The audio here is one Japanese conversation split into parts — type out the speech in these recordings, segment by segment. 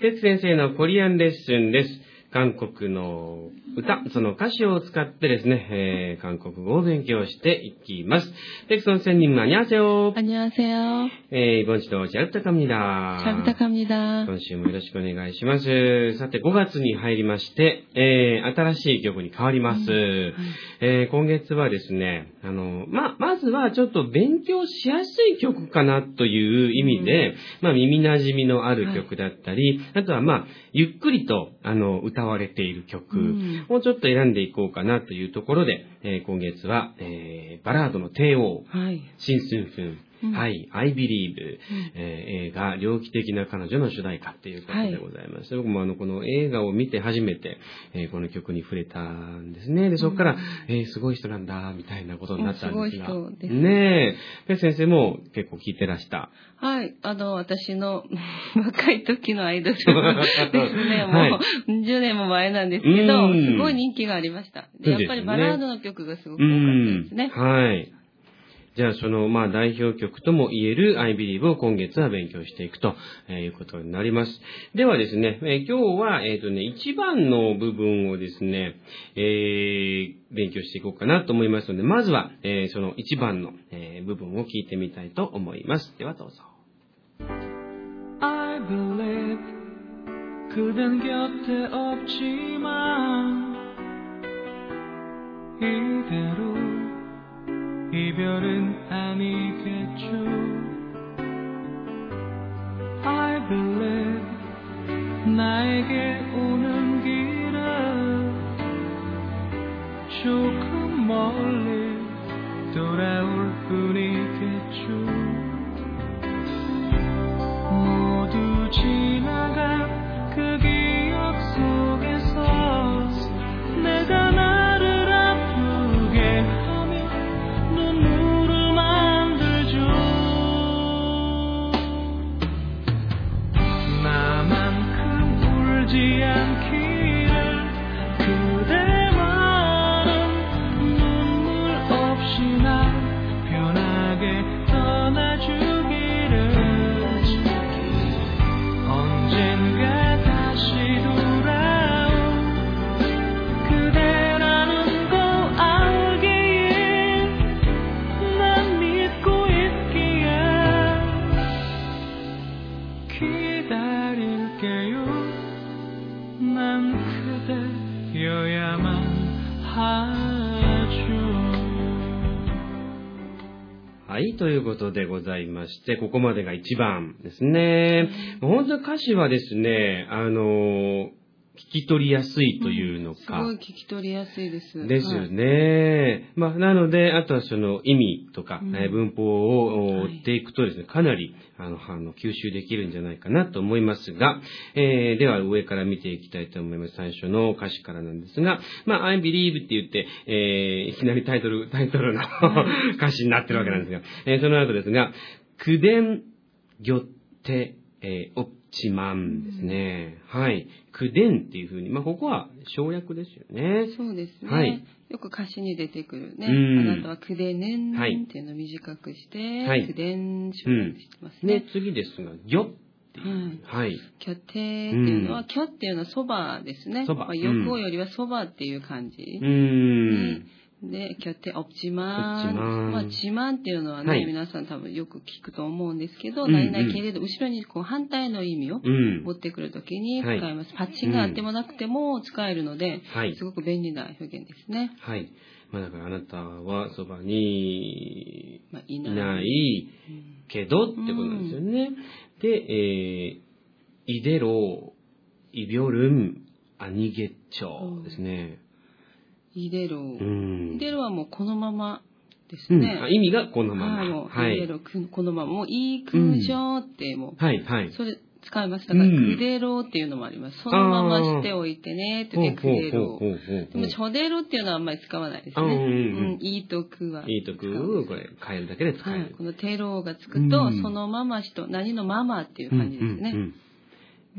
哲先生のコリアンレッスンです。韓国の歌、その歌詞を使ってですね、えー、韓国語を勉強していきます。テクソン仙人、안녕하세요。 안녕하세요. えー、이번 주도 잘 부탁합니다. 잘 부탁합니다. 今週もよろしくお願いします。さて、5月に入りまして、えー、新しい曲に変わります。えー、今月はですね、 あの、ま、まずはちょっと勉強しやすい曲かなという意味で、まあ、耳馴染みのある曲だったり、あとはまあ、ゆっくりと、あの、歌われている曲うんをちょっと選んでいこうかなというところで、えー今月は、えー、バラードの帝王、はい。新春風、うんはい、I Believe、えー映画、猟奇的な彼女の主題歌っていうことでございます。僕もあの、この映画を見て初めて、えーこの曲に触れたんですね。で、そこから、えーすごい人なんだ、みたいなことになったんですが。すごい人ですねえ。ペッ先生も結構聞いてらした。はい。あの、私の 若い時のアイドルですね。もう、はい10年も前なんですけど、うんすごい人気がありました。で、やっぱりバラードの曲がすごくう多かったんですね。はい。じゃあ、その、まあ、代表曲とも言える I Believe を今月は勉強していくとえーいうことになります。ではですね、えー今日は、えっ、とね、一番の部分をですね、えー勉強していこうかなと思いますので、まずは、えーその一番の、えー部分を聞いてみたいと思います。ではどうぞ。 I believe 그댄 곁에 없지만 이대로 이별은 아니겠죠. I believe 나에게 오는 길은 조금 멀리 돌아올 뿐이 energy and keep はい、ということでございまして、ここまでが一番ですね。本当歌詞はですね、あの、聞き取りやすいというのか。うん、すごい聞き取りやすいです。ですよね。はい、まあ、なので、あとはその意味とか、うん、文法を追っていくとですね、かなり、あの、あの吸収できるんじゃないかなと思いますが、えー、では上から見ていきたいと思います。最初の歌詞からなんですが、まあ、I believe って言って、えー、いきなりタイトル、タイトルの歌詞になってるわけなんですが、えー、その後ですが、くでんぎょって、えー、おっ1万ですね。はい。くでんっていうふうに、まあ、ここは省略ですよね。そうですね。はい、よく歌詞に出てくるね。うん、あなたはく口ねんっていうのを短くして、はい、くでん省略してますね。うん、次ですが、ぎょっていう。はい。きょてっていうのは、きょっていうのはそばですね。そば。まあ、よこよりはそばっていう感じ。うん。で、拠点、オプチマン。オプチマンまあ、チマンっていうのはね、はい皆さん多分よく聞くと思うんですけど、うん何々けれど、後ろにこう反対の意味をうん持。ってくるときに使はいいます。パッチンがあってもなくても使えるので、はいす。ごく便利な表現ですね。はい。まあだからあなたはそばにまあ、いいない。けどってことなんですよね。で、えー、イデロ、イビョルン、アニゲッチョですね。イデロ。うん。イデロはもうこのままですうん意味がこのまま。はい、もう、はい。イデロ、くこのまま。もう、いい空調って、もう、はい、はい。それ使います。だから、うんクデロっていうのもあります。そのまましておいてね、ってクデロ。でも、チョデロっていうのはあんまり使わないですね。うんいいとくは。いいとく、これ変えるだけで使える。はい。このテロがつくと、うんそのまましと、何のままっていう感じですね。うんうんうん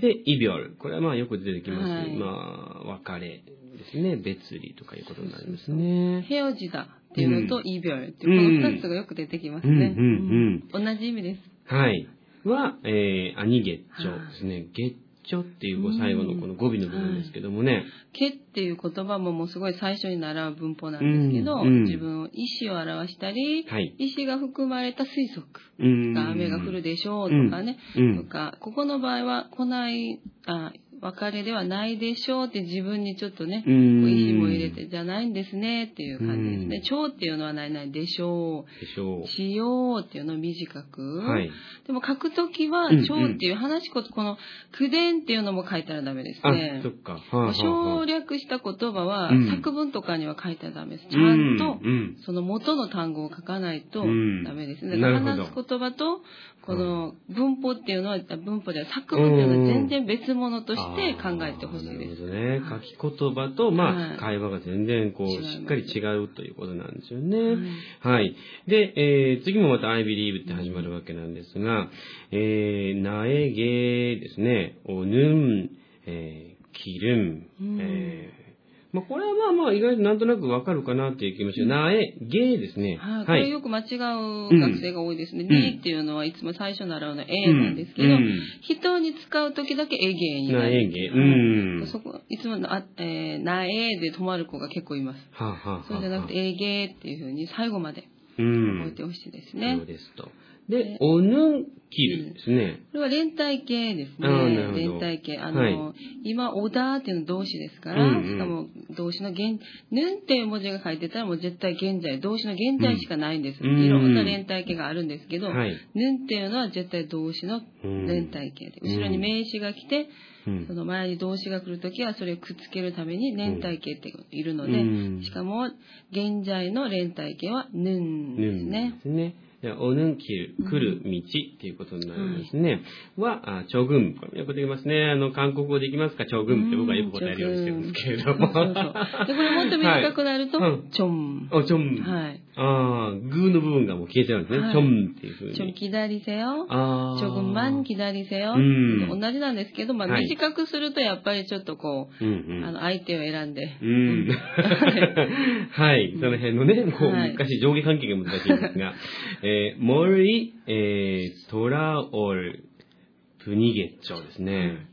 で、イビョル。これはまあよく出てきます。はいまあ、別れですね。別離とかいうことになりますね。ヘオジだっていうのと、うんイビョルっていう、この二つがよく出てきますね。うんうんうん同じ意味です。はい。は、えー、アニゲッチョですね。ゲッちょっていう最後のこの語尾の部分ですけどもね。けっていう言葉ももうすごい最初に習う文法なんですけど、自分を意思を表したり、はい。意思が含まれた推測うん。が雨が降るでしょうとかね、うん。とか、ここの場合は来ない、あ、別れではないでしょうって自分にちょっとね、うん意思も入れて、じゃないんですねっていう感じですうんね。超っていうのはないないでしょでしょう。しようっていうのを短く。う。はい。でも書くときは超っていう話しこと、この、口伝っていうのも書いたらダメですあね、そ。っか。はあはあは省あ略した言葉はうん作文とかには書いたらダメです。ちゃんとその元の単語を書かないとうんダメですね。話す言葉と、この文法っていうのは、文法では作文っていうのは全然別物として考えてほしいです。なるほどね。書き言葉と、まはいあ、会話が全然こう、しっかり違うということなんですよはいね。はい。で、えー次もまた I believe って始まるわけなんですが、えー、なえげですね、おぬん、えー、きるんえーまあ、これはまあまあ意外となんとなくわかるかなっていう気もしますなえげですね。はい、これよく間違う学生が多いですね。ん D っていうのはいつも最初習うの A なんですけど、うん人に使う時だけエゲになる。なえげ。うはいん。そこ、いつもの、あ、えー、なえで止まる子が結構います。はあ、はあはあ、そうじゃなくて、えげっていうふうに最後までうん。覚えてほしいですそねう。ですと。で、おぬんきるですね。これは連帯形ですね。連帯形。あの、はい今、おだっていうの動詞ですから、うんうんしかも動詞の現、ぬんっていう文字が書いてたらもう絶対現在、動詞の現在しかないんです。うんいろんな連帯形があるんですけど、はい。ぬんっていうのは絶対動詞のうん連帯形で、後ろに名詞が来て、うんその前に動詞が来るときはそれをくっつけるために連帯形っているので、うんしかも現在の連帯形はぬんぬんですねで。すね。でおぬんきる、来る道っていうことになるんですね。は、あ、チョグン。これよくできますね。あの、韓国語できますか？チョグンって僕はよく答えるようにしてるんですけれども。そうそうで、これもっと短くなると、はちょん。お、チョン。はい。ああ、グーの部分がもう消えてるんですね。ちょんっていうふうに。ちょん、左だせよ。ああ。ちょぐまん、きせよ。同じなんですけど、短くすると、やっぱりちょっとこう、あの、相手を選んで。はい。その辺のね、昔、上下関係が難しいんですが。えー、もり、えー、とらおる、ぷにげっちょですね。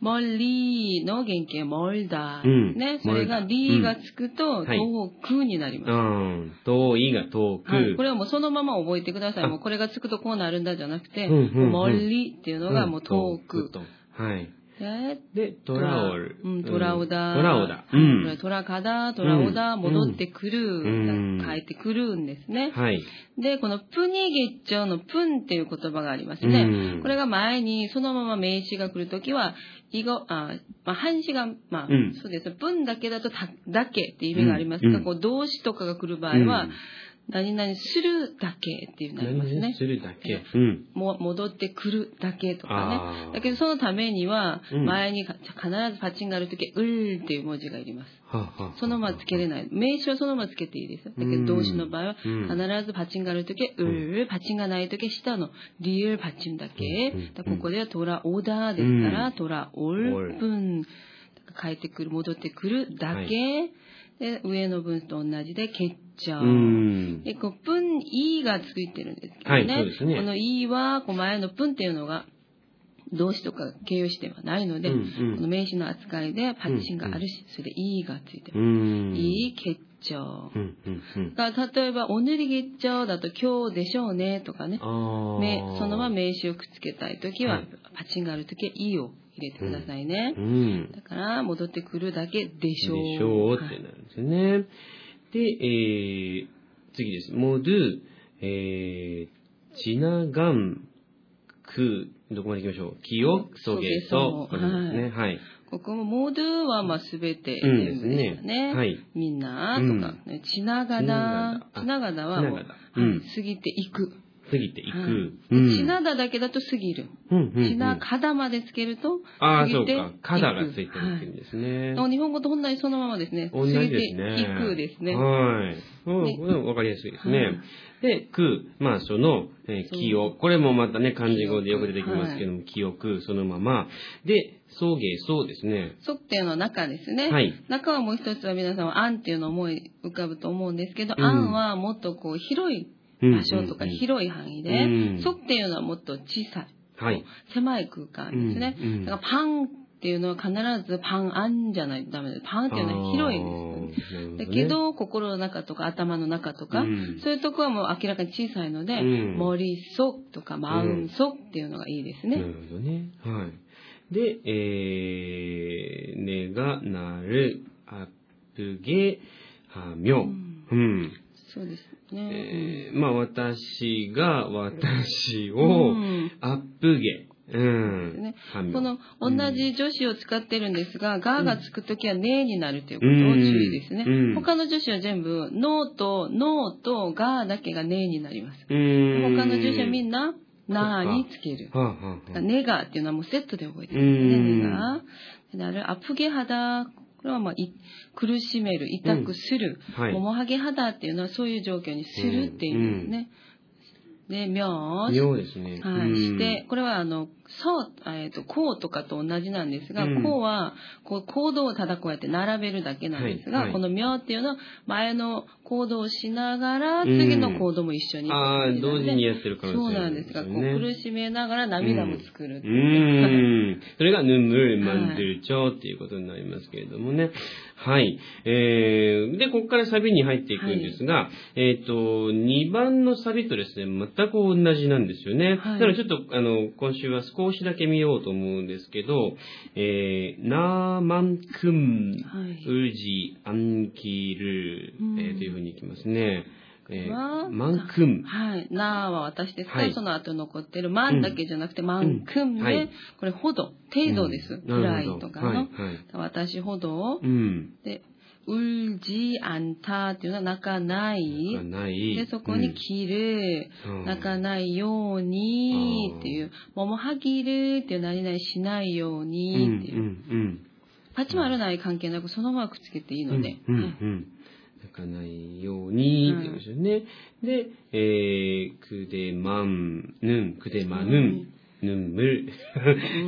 森の原型、森だ。うん、ね。それがりがつくと、遠くになります。うん。遠いが遠く、はい、これはもうそのまま覚えてください。もうこれがつくとこうなるんだじゃなくて、森りっていうのがもう遠く。はい。でで、トラオル。うん、トラオダ。トラオダ。うはいん。トラカダ、トラオダ、うん戻ってくる、うん帰ってくるんですね。はい。で、このプニゲッチョのプンっていう言葉がありますね。うんこれが前にそのまま名詞が来るときは、以後、あ、まあ、半詞が、まあ、うんそうです。プンだけだとた、だけっていう意味がありますが、うんこう動詞とかが来る場合は、うん何々するだけっていうなりますね。するだけ。うん。も戻ってくるだけとかね。だけどそのためには、うん前にか必ずパチンがあるとき、うーっていう文字がいります。はあはあはあそのままつけれない。名詞はそのままつけていいですよ。だけうんど動詞の場合は、うん必ずパチンがあるときは、うー、パチンがないときは下のリールパチンだけうん。だここではトラオーダーですから、うんトラオオルル分。帰ってくる、戻ってくるだけ。で、上の文と同じで、結ちゃう。うん。で、こう、プン、イーがついてるんですけどはいね。このイーは、こう前のプンっていうのが、動詞とか形容詞ではないので、うんうんこの名詞の扱いでパッチンがあるし、それでイーがついてうる。ん。いい結晶う。んうんうん。が例えば、おぬり月長だと今日でしょうねとかね。そのまま名詞をくっつけたいときは、はいパチンがあるときは、いを入れてくださいね。うん。だから、戻ってくるだけでしょう。でしょうってはいなるんですよね。で、えー、次です。モドゥ、えー、チナガンク、どこまで行きましょう？キヨ、ソゲソ。ソゲソこれですね。はい。ここも、モドゥはまあすべてうんでしたね。はい。みんなとか、ね、ちながだ。ちちな。ながだはもう、うん。はい過ぎていく。過ぎていく。はいうんちなだだけだと過ぎる。うんうんうんちなかだまでつけると、ああ、過ぎていそうか。カダがついてるってはいいうんですね。日本語と同じそのままですね。同じです過ぎてね。いくですね。はい。うんねわかりやすいですはいね。で、く、まあその、えー記憶。これもまたね、漢字語でよく出てきますけども、記憶、そのまま。で、送迎、そうですね。そっていうのは中ですね。はい中はもう一つは皆さんはあんっていうのを思い浮かぶと思うんですけど、うんあんはもっとこう広い場所とかうんうんうん広い範囲で、うんそっていうのはもっと小さい。はい。狭い空間ですね。うんうんだからパンっていうのは必ずパンアンじゃないとダメです。パンっていうのは広いです。すだけ、ど、心の中とか頭の中とか、うんそういうとこはもう明らかに小さいので、うんモリソとかマウンソっていうのがいいですね。なるほどね。はい。で、えー、ねがなる、あぷげ、はみょ。うんうん。そうですね。えー、まあ、私が、私うを、んアップゲ。うん。この同じ助詞を使ってるんですが、ががつくときはねになるということを注意ですね。うん他の助詞は全部、のと、のと、がだけがねになります。うん。他の助詞はみんんな、なにつける。はあ、はあはあ、ネガっていうのはもうセットで覚えてるうんんですね、ネガ。なる、アプゲ肌。これはまあ、い苦しめる、痛くする。はい。ももはげ肌っていうのはそういう状況にするっていう意味ですね。で、妙妙ですね。はい。うんして、これはあの、そう、えっ、と、こうとかと同じなんですが、うんこうは、こう、行動をただこうやって並べるだけなんですが、はいはいこの妙っていうのは、前の行動をしながら、うん次の行動も一緒に。ああ、同時にやってる可能性そうなんですが、こうね苦しめながら涙も作るういう。ん。それがヌムルマンドゥルチョっていうことになりますけれどもね。はい。えー、で、ここからサビに入っていくんですが、えっ、と、2番のサビとですね、全く同じなんですよね。はいなのでちょっと、あの、今週は少しだけ見ようと思うんですけど、えー、なーまんくん、はい。うじ、あんきる、うんえーというふうにいきますね。えはー、まんくん。はい。なーは私ですか？ら、はいその後残ってる、まんだけじゃなくて、まんくんで、うんはいこれほど、程度です。うんぐらないとかの。はい、はい。私ほど、うん。で、울지않다っていうのは泣かない。がない。で、そこに切る、うん泣かないようにあーっていう、ももはぎるっていう何々しないようにっていう。うんうんパチもあるない関係なくそのままくっつけていいうん。ので。うんうんはいうん。泣かないようにって言うんですよね。で、えー、くでまん、ぬん、くでまぬん、 ぬんむる、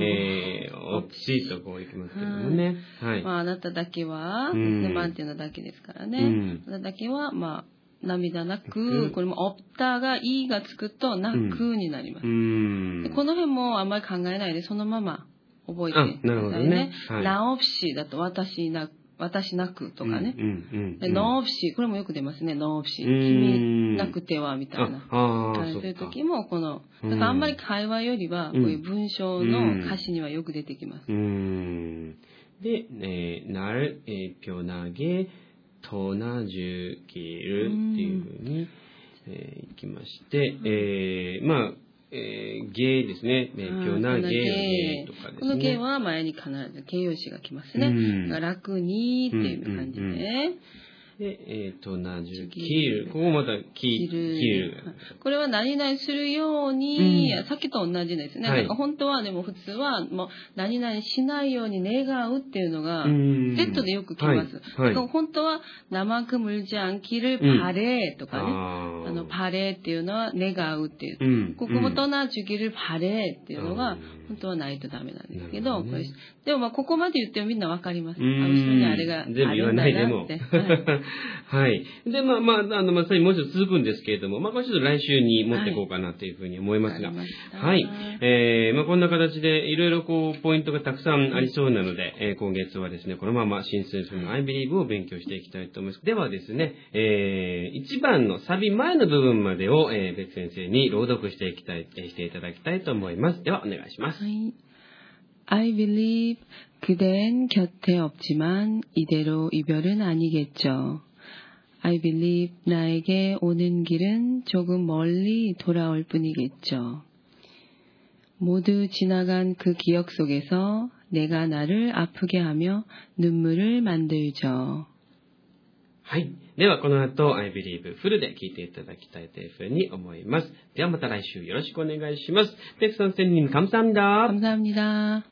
えー、おっちとこういきますけどもね。はい。まあ、あなただけは、マンっていうのだけですからね。うんあなただけは、まあ、涙なうく、んこれも、オプタが、いがつくと、泣くになりますう。ん。でこの辺もあんまり考えないで、そのまま覚えてあくださいね。だと私な、私なくとかね。ノープシ、これもよく出ますね、ノープシ。うん君なくては、みたいな。そういう。時も、この、うんだからあんまり会話よりは、こういう文章の歌詞にはよく出てきます。で、えー、なる、えー、ぴょなげ、となじゅきるっていうふうに、えーいきまして、えー、まあ、えー、げですね。えー、ぴょなげ、げとかですね。この芸は前に必ず形容詞が来ますね。うん楽にっていう感じで、うんうんで、えー、となじゅきる。ここまた、き、切るきる。これは何々するように、うんさっきと同じですね。はいだから本当はでも普通はもう何々しないように願うっていうのが、うんセットでよく来ます。はいはい本当は生くむじゃん切るパレーとかね。あーあの、パレーっていうのは願うっていう。うん。ここもとなじゅぎるパレーっていうのがうん、本当はないとダメなんですけど、どねでもまあここまで言ってもみんなわかります。あうんの人にあれがあ全部言わるんだないでもなって。はいはい。で、まあまあ、あの、まあ、それもうちょっと続くんですけれども、まあ、これちょっと来週に持っていこうかなというふうに思いますが。わかりましたはい。えー、まあ、こんな形で、いろいろこう、ポイントがたくさんありそうなので、えー今月はですね、このまま新数分の I believe を勉強していきたいと思います。ではですね、えー、1番のサビ前の部分までを、えー、別先生に朗読していきたい、えーしていただきたいと思います。では、お願いします。I believe 그댄 곁에 없지만 이대로 이별은 아니겠죠. I believe 나에게 오는 길은 조금 멀리 돌아올 뿐이겠죠. 모두 지나간 그 기억 속에서 내가 나를 아프게 하며 눈물을 만들죠. はい。では、この後、I believe フルで聞いていただきたいというふうに思います。ではまた来週よろしくお願いします。백선생님 감사합니다. 감사합니다.